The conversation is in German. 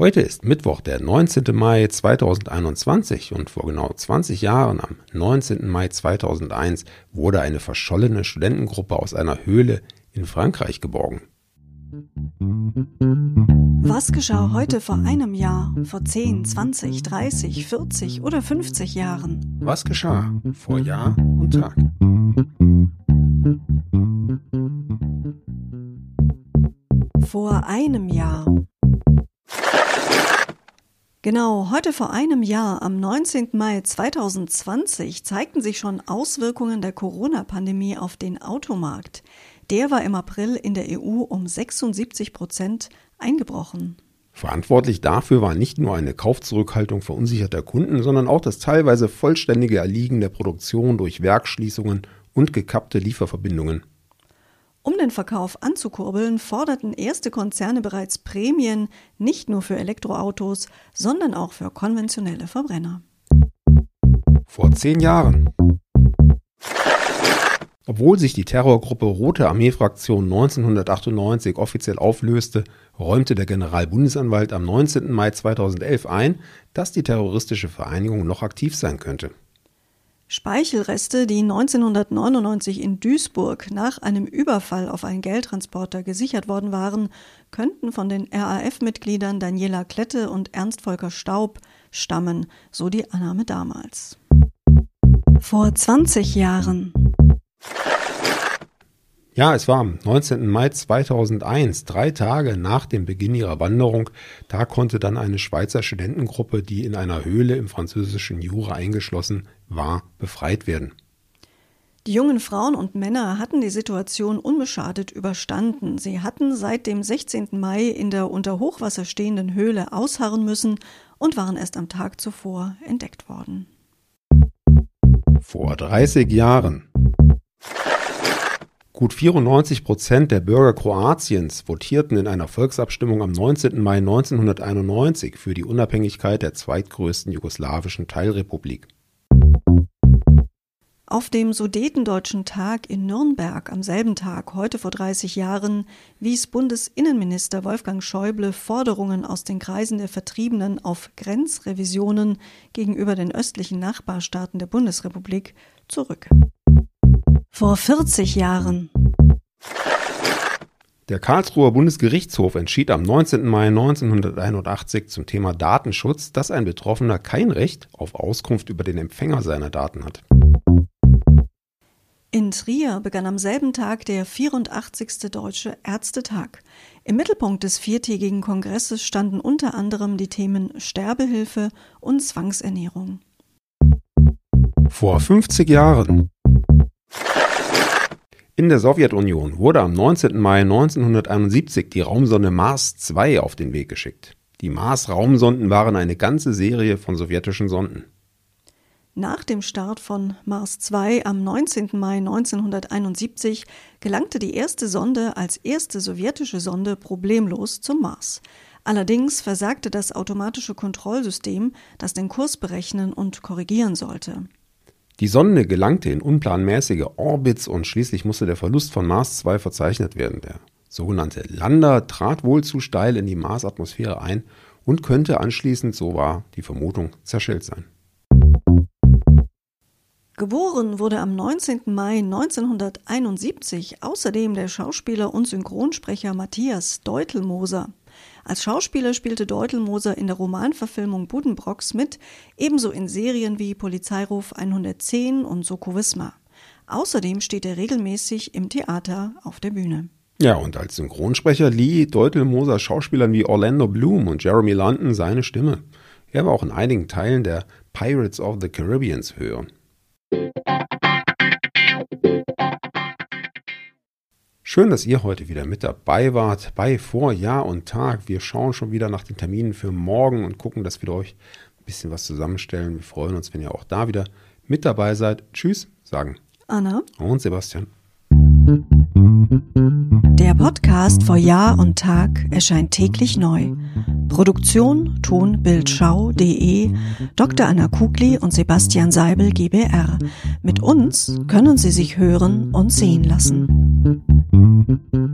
Heute ist Mittwoch, der 19. Mai 2021 und vor genau 20 Jahren, am 19. Mai 2001, wurde eine verschollene Studentengruppe aus einer Höhle in Frankreich geborgen. Was geschah heute vor einem Jahr, vor 10, 20, 30, 40 oder 50 Jahren? Was geschah vor Jahr und Tag? Vor einem Jahr. Genau, heute vor einem Jahr, am 19. Mai 2020, zeigten sich schon Auswirkungen der Corona-Pandemie auf den Automarkt. Der war im April in der EU um 76 Prozent eingebrochen. Verantwortlich dafür war nicht nur eine Kaufzurückhaltung verunsicherter Kunden, sondern auch das teilweise vollständige Erliegen der Produktion durch Werkschließungen und gekappte Lieferverbindungen. Um den Verkauf anzukurbeln, forderten erste Konzerne bereits Prämien nicht nur für Elektroautos, sondern auch für konventionelle Verbrenner. Vor zehn Jahren. Obwohl sich die Terrorgruppe Rote Armee-Fraktion 1998 offiziell auflöste, räumte der Generalbundesanwalt am 19. Mai 2011 ein, dass die terroristische Vereinigung noch aktiv sein könnte. Speichelreste, die 1999 in Duisburg nach einem Überfall auf einen Geldtransporter gesichert worden waren, könnten von den RAF-Mitgliedern Daniela Klette und Ernst Volker Staub stammen, so die Annahme damals. Vor 20 Jahren. Ja, es war am 19. Mai 2001, drei Tage nach dem Beginn ihrer Wanderung. Da konnte dann eine Schweizer Studentengruppe, die in einer Höhle im französischen Jura eingeschlossen war, befreit werden. Die jungen Frauen und Männer hatten die Situation unbeschadet überstanden. Sie hatten seit dem 16. Mai in der unter Hochwasser stehenden Höhle ausharren müssen und waren erst am Tag zuvor entdeckt worden. Vor 30 Jahren Gut 94 Prozent der Bürger Kroatiens votierten in einer Volksabstimmung am 19. Mai 1991 für die Unabhängigkeit der zweitgrößten jugoslawischen Teilrepublik. Auf dem Sudetendeutschen Tag in Nürnberg am selben Tag, heute vor 30 Jahren, wies Bundesinnenminister Wolfgang Schäuble Forderungen aus den Kreisen der Vertriebenen auf Grenzrevisionen gegenüber den östlichen Nachbarstaaten der Bundesrepublik zurück. Vor 40 Jahren. Der Karlsruher Bundesgerichtshof entschied am 19. Mai 1981 zum Thema Datenschutz, dass ein Betroffener kein Recht auf Auskunft über den Empfänger seiner Daten hat. In Trier begann am selben Tag der 84. Deutsche Ärztetag. Im Mittelpunkt des viertägigen Kongresses standen unter anderem die Themen Sterbehilfe und Zwangsernährung. Vor 50 Jahren. In der Sowjetunion wurde am 19. Mai 1971 die Raumsonde Mars 2 auf den Weg geschickt. Die Mars-Raumsonden waren eine ganze Serie von sowjetischen Sonden. Nach dem Start von Mars 2 am 19. Mai 1971 gelangte die erste Sonde als erste sowjetische Sonde problemlos zum Mars. Allerdings versagte das automatische Kontrollsystem, das den Kurs berechnen und korrigieren sollte. Die Sonde gelangte in unplanmäßige Orbits und schließlich musste der Verlust von Mars 2 verzeichnet werden. Der sogenannte Lander trat wohl zu steil in die Marsatmosphäre ein und könnte anschließend, so war die Vermutung, zerschellt sein. Geboren wurde am 19. Mai 1971 außerdem der Schauspieler und Synchronsprecher Matthias Deutelmoser. Als Schauspieler spielte Deutelmoser in der Romanverfilmung Buddenbrocks mit, ebenso in Serien wie Polizeiruf 110 und Soko Wismar. Außerdem steht er regelmäßig im Theater auf der Bühne. Ja, und als Synchronsprecher lieh Deutelmoser Schauspielern wie Orlando Bloom und Jeremy London seine Stimme. Er war auch in einigen Teilen der Pirates of the Caribbean zu hören. Schön, dass ihr heute wieder mit dabei wart bei Vor Jahr und Tag. Wir schauen schon wieder nach den Terminen für morgen und gucken, dass wir euch ein bisschen was zusammenstellen. Wir freuen uns, wenn ihr auch da wieder mit dabei seid. Tschüss, sagen Anna und Sebastian. Der Podcast vor Jahr und Tag erscheint täglich neu. Produktion tonbildschau.de Dr. Anna Kugli und Sebastian Seibel GBR. Mit uns können Sie sich hören und sehen lassen. Mm-hmm.